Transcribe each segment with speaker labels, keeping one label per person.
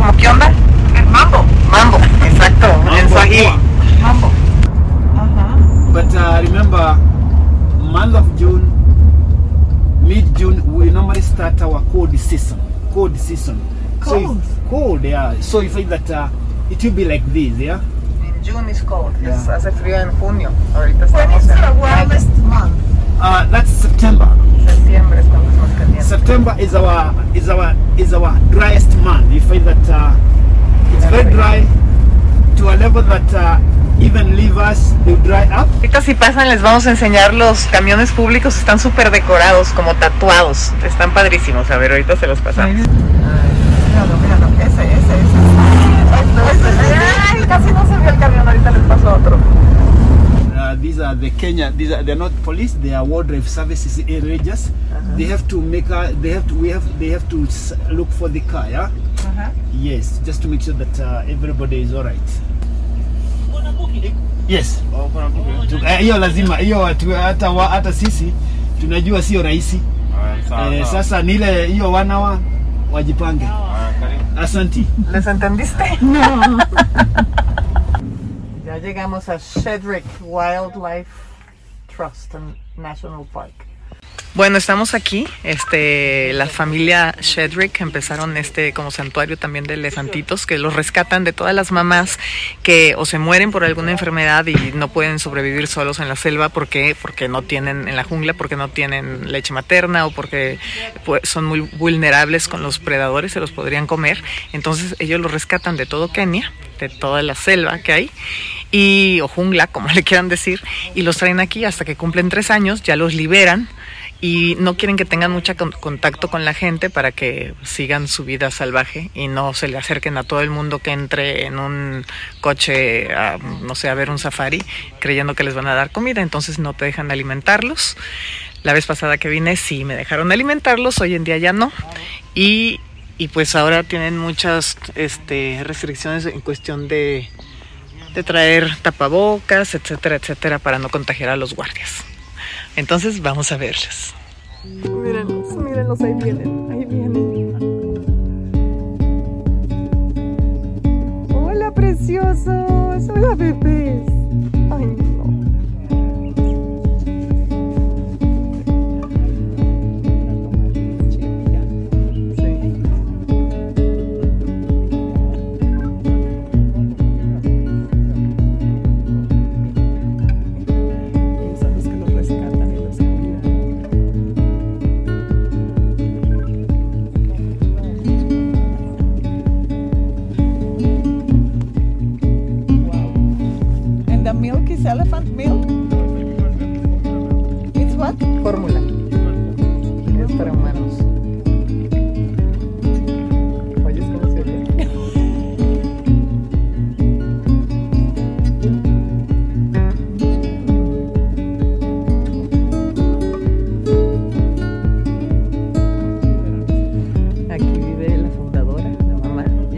Speaker 1: como qué onda?
Speaker 2: Mambo.
Speaker 1: Mambo, exacto, en Swahili.
Speaker 2: Mambo. Ajá.
Speaker 3: But uh, remember, month of June, mid-June, we normally start our cold season. Cold season.
Speaker 1: Cold?
Speaker 3: So if, cold, yeah. So you find that uh, it will be like this, yeah?
Speaker 1: June is cold.
Speaker 3: Yeah.
Speaker 1: It's as if we are junio. Or
Speaker 2: it
Speaker 1: when
Speaker 2: is the warmest month?
Speaker 3: Uh, that's September.
Speaker 1: Septiembre es cuando es más caliente.
Speaker 3: September is our is our is our driest month. You find that uh, it's very dry to a level that uh, even rivers they dry up.
Speaker 1: Ahorita si pasan les vamos a enseñar los camiones públicos, están súper decorados, como tatuados, están padrísimos, a ver, ahorita se los pasamos. Míralo, míralo, ese, ese, ese. Ay, casi no se vio el camión, ahorita les paso otro.
Speaker 3: Uh, these are the Kenya. These are they're not police. They are wildlife services rangers. They have to make a. They have to. We have. They have to look for the car. Yeah. uh -huh. Yes, just to make sure that uh, everybody is all right Yes. Tu- eh, Hiyo lazima hiyo watu- hata wa- hata sisi tunajua sio rahisi. Eh, sasa ni ile hiyo wanawa wajipange. Asanti.
Speaker 1: llegamos a Shedrick Wildlife Trust National Park. Bueno, estamos aquí. Este, la familia Shedrick empezaron este como santuario también de elefantitos que los rescatan de todas las mamás que o se mueren por alguna enfermedad y no pueden sobrevivir solos en la selva porque porque no tienen en la jungla porque no tienen leche materna o porque pues, son muy vulnerables con los predadores, se los podrían comer. Entonces ellos los rescatan de todo Kenia, de toda la selva que hay y o jungla, como le quieran decir, y los traen aquí hasta que cumplen tres años, ya los liberan y no quieren que tengan mucho con- contacto con la gente para que sigan su vida salvaje y no se le acerquen a todo el mundo que entre en un coche, a, no sé, a ver un safari, creyendo que les van a dar comida, entonces no te dejan alimentarlos. La vez pasada que vine sí me dejaron alimentarlos, hoy en día ya no. Y, y pues ahora tienen muchas este, restricciones en cuestión de, de traer tapabocas, etcétera, etcétera, para no contagiar a los guardias. Entonces vamos a verlos. Mírenlos, mírenlos, ahí vienen, ahí vienen. Hola, preciosos. Hola, bebés. Ay,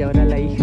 Speaker 1: ahora la hija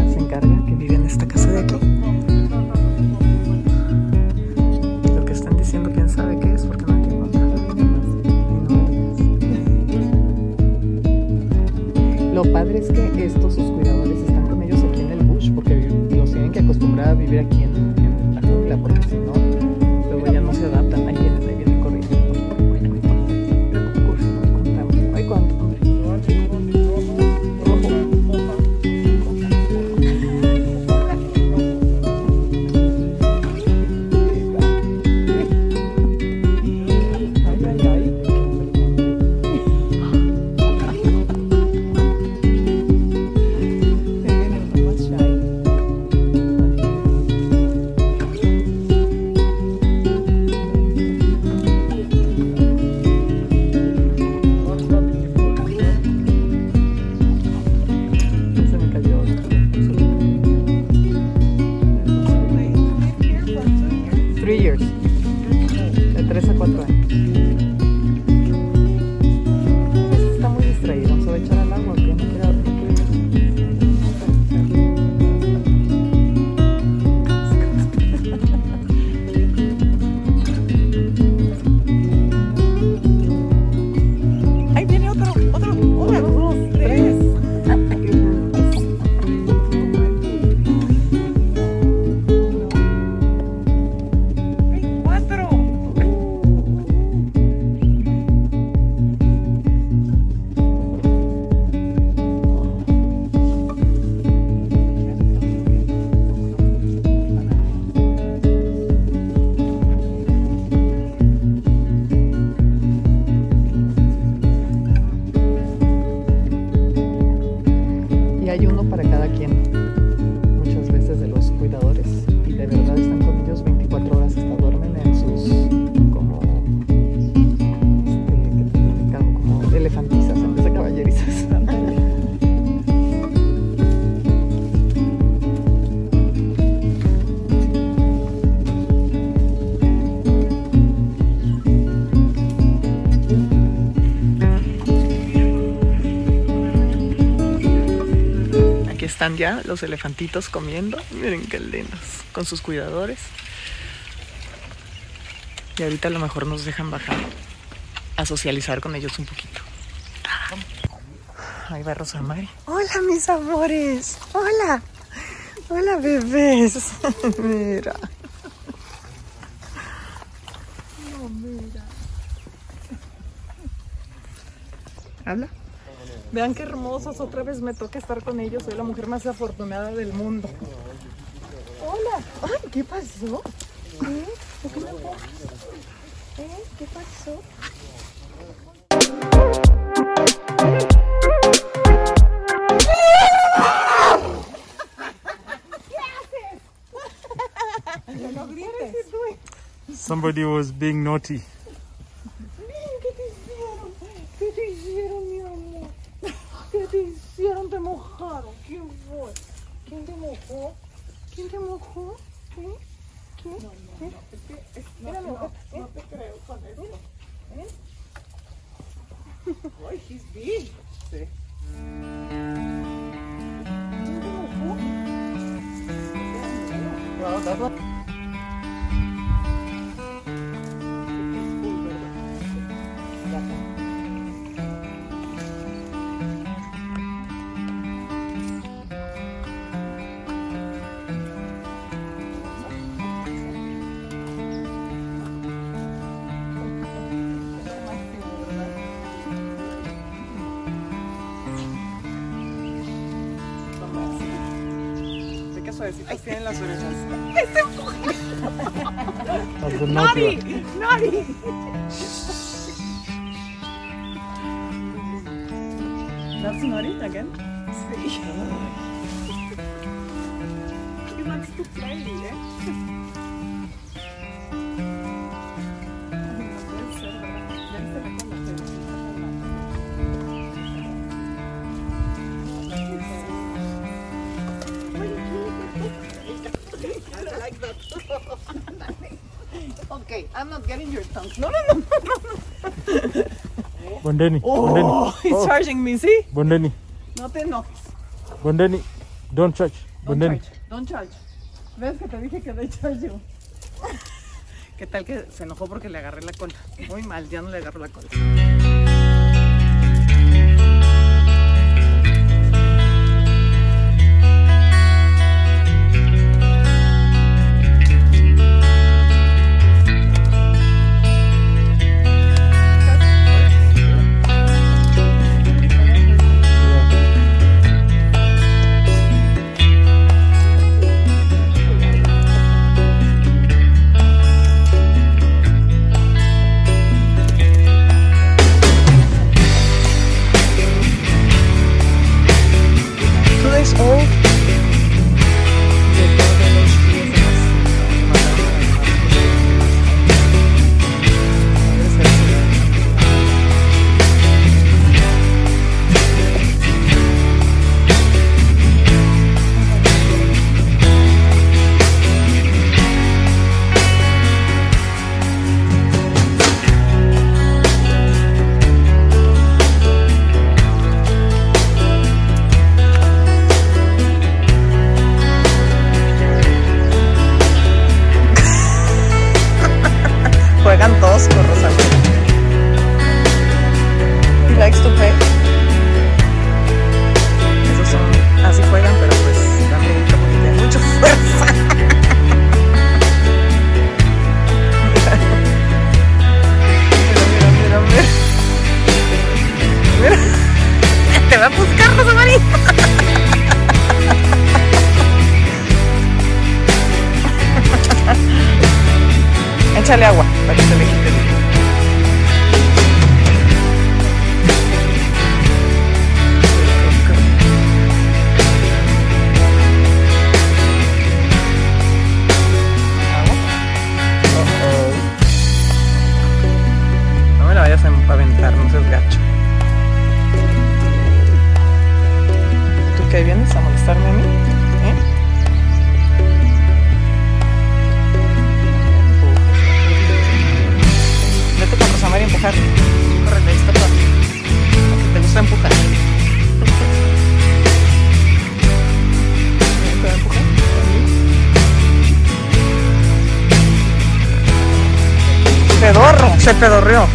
Speaker 1: están ya los elefantitos comiendo. Miren qué lindos. Con sus cuidadores. Y ahorita a lo mejor nos dejan bajar a socializar con ellos un poquito. Ahí va Rosa Mari. Hola, mis amores. Hola. Hola, bebés. mira. No, mira. Habla. Vean qué hermosos. Otra vez me toca estar con ellos. Soy la mujer más afortunada del mundo. Hola. Ay, ¿qué pasó? ¿Eh? ¿Por qué me? ¿Eh? ¿Qué pasó?
Speaker 4: Somebody was being naughty.
Speaker 2: ¿Qué te hicieron? ¿Qué te hicieron, mi amor? ¿Qué te hicieron? ¿Te mojaron? ¿Quién fue? ¿Quién te mojó? ¿Quién te mojó? ¿Eh? ¿Quién? ¿Eh? Espérame, no, te creo con esto. ¿Eh? Ay, he's big. Sí. ¿Quién te mojó?
Speaker 1: That was- Sí, qué suavecitas tienen las orejas.
Speaker 4: That's the naughty one.
Speaker 2: ¡Nari!
Speaker 1: That's naughty again.
Speaker 2: Sí. He wants to play, ¿eh? Okay, I'm not getting your tongue. No, no, no.
Speaker 4: Bondeni.
Speaker 1: Oh,
Speaker 4: Bondeni.
Speaker 1: he's
Speaker 4: Oh,
Speaker 1: charging me, see?
Speaker 4: Bondeni.
Speaker 2: No te enojes.
Speaker 4: Bondeni. Don't touch.
Speaker 2: Don't
Speaker 4: Bondeni.
Speaker 2: charge. Don't charge. ¿Ves que te dije que de charge you?
Speaker 1: ¿Qué tal que se enojó porque le agarré la cola? Muy mal, ya no le agarro la cola. Se pedorreó.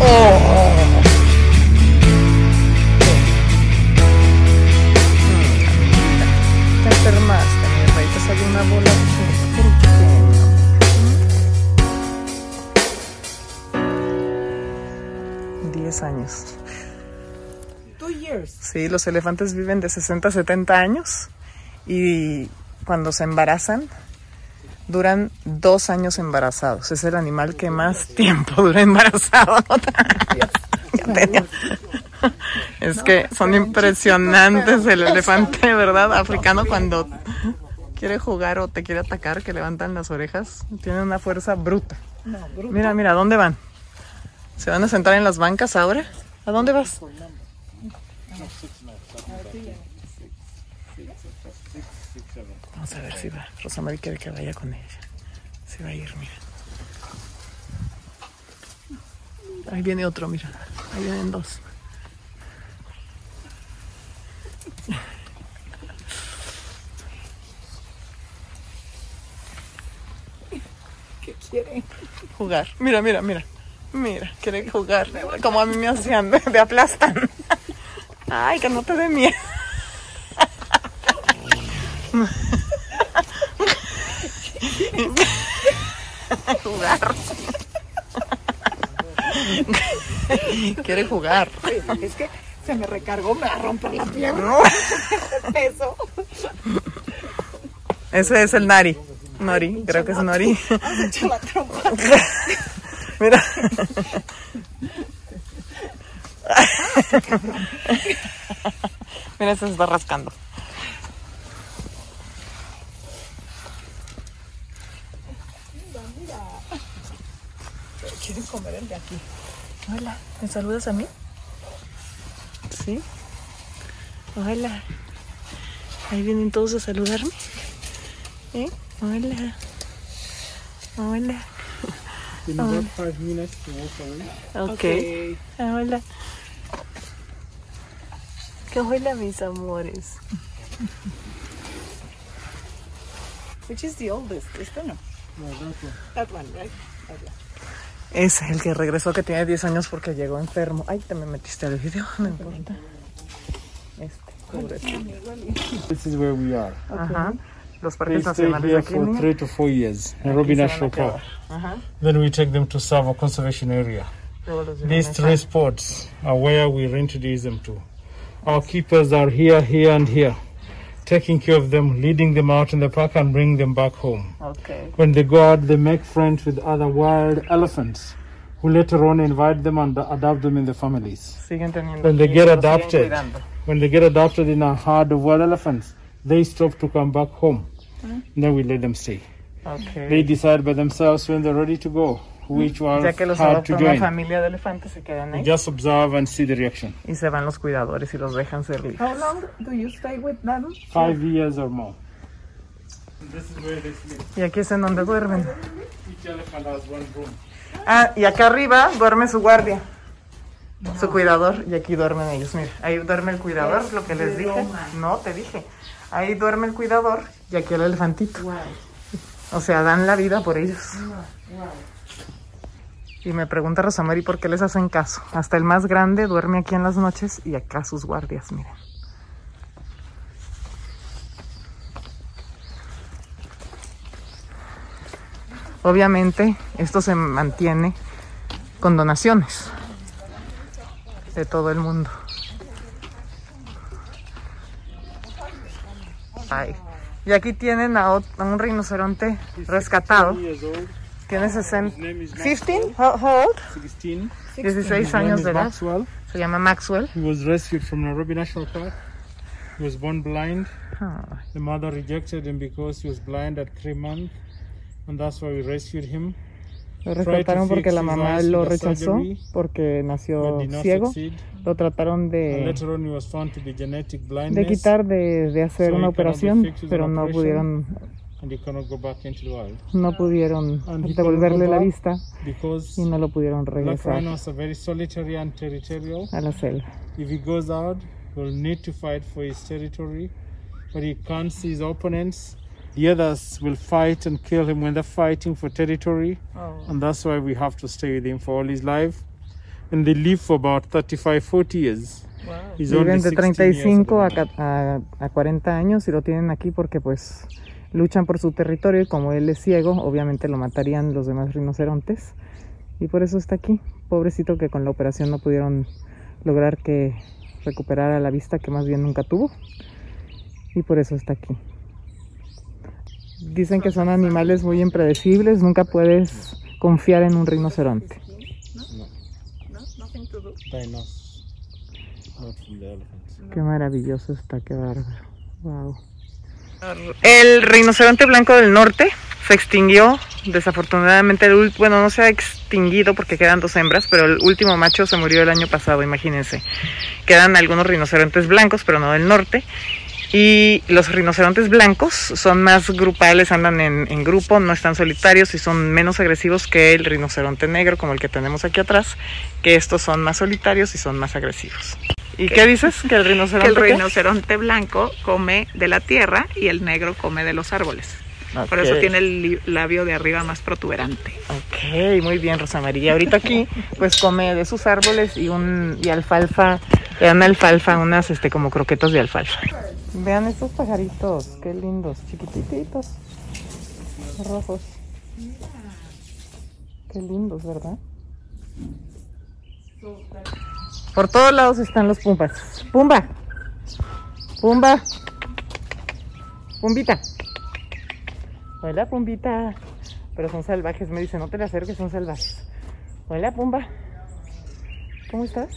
Speaker 1: Oh. Te enfermaste, mi rey. Te salió una bola. ¿Por qué, mi amor? Diez años.
Speaker 2: Two years.
Speaker 1: Sí, los elefantes viven de 60 a 70 años y cuando se embarazan duran dos años embarazados. Es el animal que más tiempo dura embarazado. Es que son impresionantes el elefante, ¿verdad? Africano cuando quiere jugar o te quiere atacar, que levantan las orejas. Tienen una fuerza bruta. Mira, mira, ¿a dónde van? ¿Se van a sentar en las bancas ahora? ¿A dónde vas? Vamos a ver si va. Rosamari quiere que vaya con ella. Se va a ir, mira. Ahí viene otro, mira. Ahí vienen dos.
Speaker 2: ¿Qué quieren?
Speaker 1: Jugar. Mira, mira, mira. Mira, quiere jugar. Como a mí me hacían, me, me aplastan. Ay, que no te dé miedo. Jugar. Quiere jugar.
Speaker 2: Es que se me recargó, me va a romper la pierna. Eso.
Speaker 1: Ese es el Nari. Nori, creo que es Nori.
Speaker 2: La trompa.
Speaker 1: Mira. Mira, se está rascando.
Speaker 2: Quieren comer el de aquí.
Speaker 1: Hola, ¿me saludas a mí? Sí. Hola. Ahí vienen todos a saludarme. ¿Eh? Hola. Hola.
Speaker 4: In about five minutes to walk away.
Speaker 1: Ok. Ah, Hola. Que hola, mis amores.
Speaker 2: Which is the oldest? Este no.
Speaker 4: No, that one.
Speaker 2: That one, right? That one.
Speaker 1: Es el que regresó que tiene 10 años porque llegó enfermo. Ay, te me metiste al video, no importa. Este, pobrecito.
Speaker 4: This is where we are.
Speaker 1: Ajá. Los
Speaker 4: They
Speaker 1: parques
Speaker 4: stay
Speaker 1: nacionales de
Speaker 4: here
Speaker 1: aquí.
Speaker 4: for
Speaker 1: mira.
Speaker 4: three to four years. Nairobi
Speaker 1: se van a
Speaker 4: National
Speaker 1: quedar.
Speaker 4: Park.
Speaker 1: Ajá.
Speaker 4: Then we take them to Savo Conservation Area.
Speaker 1: Luego los llevan
Speaker 4: These
Speaker 1: acá.
Speaker 4: three spots are where we reintroduce them to. Our keepers are here, here, and here, taking care of them, leading them out in the park, and bring them back home.
Speaker 1: Ok.
Speaker 4: When they go out, they make friends with other wild elephants, who later on invite them and adopt them in the families. When they get adopted, when they get adopted in a herd of wild elephants, they stop to come back home. And then we let them stay.
Speaker 1: Ok.
Speaker 4: They decide by themselves when they're ready to go, which one
Speaker 1: Ya que los
Speaker 4: herd
Speaker 1: adoptó
Speaker 4: to
Speaker 1: una
Speaker 4: join.
Speaker 1: familia de elefantes, se quedan ahí.
Speaker 4: Just observe and see the reaction.
Speaker 1: Y se van los cuidadores y los dejan ser libres.
Speaker 2: How long do you stay with them?
Speaker 4: Five years or more. This is where they sleep.
Speaker 1: Y aquí es en donde duermen.
Speaker 4: Each elephant has one room.
Speaker 1: Ah, y acá arriba duerme su guardia. Su cuidador. Y aquí duermen ellos. Mira, ahí duerme el cuidador, lo que les dije. No, te dije. Ahí duerme el cuidador y aquí el elefantito. O sea, dan la vida por ellos. Y me pregunta Rosamari por qué les hacen caso. Hasta el más grande duerme aquí en las noches y acá sus guardias, miren. Obviamente esto se mantiene con donaciones de todo el mundo. Ay. Y aquí tienen a, un rinoceronte rescatado.
Speaker 4: Years old.
Speaker 1: Tiene 60.
Speaker 4: His name is
Speaker 1: 15? How, old?
Speaker 4: 16.
Speaker 1: 16
Speaker 4: His name
Speaker 1: años de edad. Se llama Maxwell.
Speaker 4: He was rescued from Nairobi National Park. He was born blind.
Speaker 1: Ah,
Speaker 4: The mother rejected him because he was blind at three months, and that's why we rescued him.
Speaker 1: Lo rescataron porque la mamá lo rechazó porque nació ciego. Lo trataron de,
Speaker 4: later on, he was found to be genetic
Speaker 1: de quitar, de, de hacer una operación, pero no pudieron,
Speaker 4: and he cannot go back into the wild
Speaker 1: no pudieron
Speaker 4: And
Speaker 1: devolverle la vista
Speaker 4: because
Speaker 1: y no lo pudieron regresar
Speaker 4: are very solitary and territorial.
Speaker 1: a la selva.
Speaker 4: If he goes out, he'll need to fight for his territory, but he can't see his opponents The others will fight and kill him when they're fighting for territory,
Speaker 1: Oh.
Speaker 4: and that's why we have to stay with him for all his life. And they live for about 35, 40 years. He's only
Speaker 1: Viven de
Speaker 4: 16 years
Speaker 1: 35 a, a, a 40 años y lo tienen aquí porque pues luchan por su territorio y como él es ciego, obviamente lo matarían los demás rinocerontes y por eso está aquí. Pobrecito que con la operación no pudieron lograr que recuperara la vista que más bien nunca tuvo y por eso está aquí. Dicen que son animales muy impredecibles, nunca puedes confiar en un rinoceronte. Qué maravilloso está, qué bárbaro. Wow. El rinoceronte blanco del norte se extinguió. Desafortunadamente, el bueno, no se ha extinguido porque quedan dos hembras, pero el último macho se murió el año pasado, imagínense. Quedan algunos rinocerontes blancos, pero no del norte. Y los rinocerontes blancos son más grupales, andan en, en grupo, no están solitarios y son menos agresivos que el rinoceronte negro, como el que tenemos aquí atrás, que estos son más solitarios y son más agresivos. ¿Y qué dices? ¿Que el
Speaker 5: que
Speaker 1: rinoceronte
Speaker 5: el
Speaker 1: qué?
Speaker 5: rinoceronte blanco come de la tierra y el negro come de los árboles. Por eso tiene el labio de arriba más protuberante.
Speaker 1: Ok, muy bien, Rosa María. Ahorita aquí, pues come de sus árboles y un y alfalfa, le dan alfalfa, unas este como croquetas de alfalfa. Vean estos pajaritos, qué lindos, chiquititos, rojos. Qué lindos, ¿verdad? Por todos lados están los pumbas. Pumba, pumba, pumbita. Hola, Pumbita. Pero son salvajes, me dice, no te le acerques, son salvajes. Hola, Pumba. ¿Cómo estás?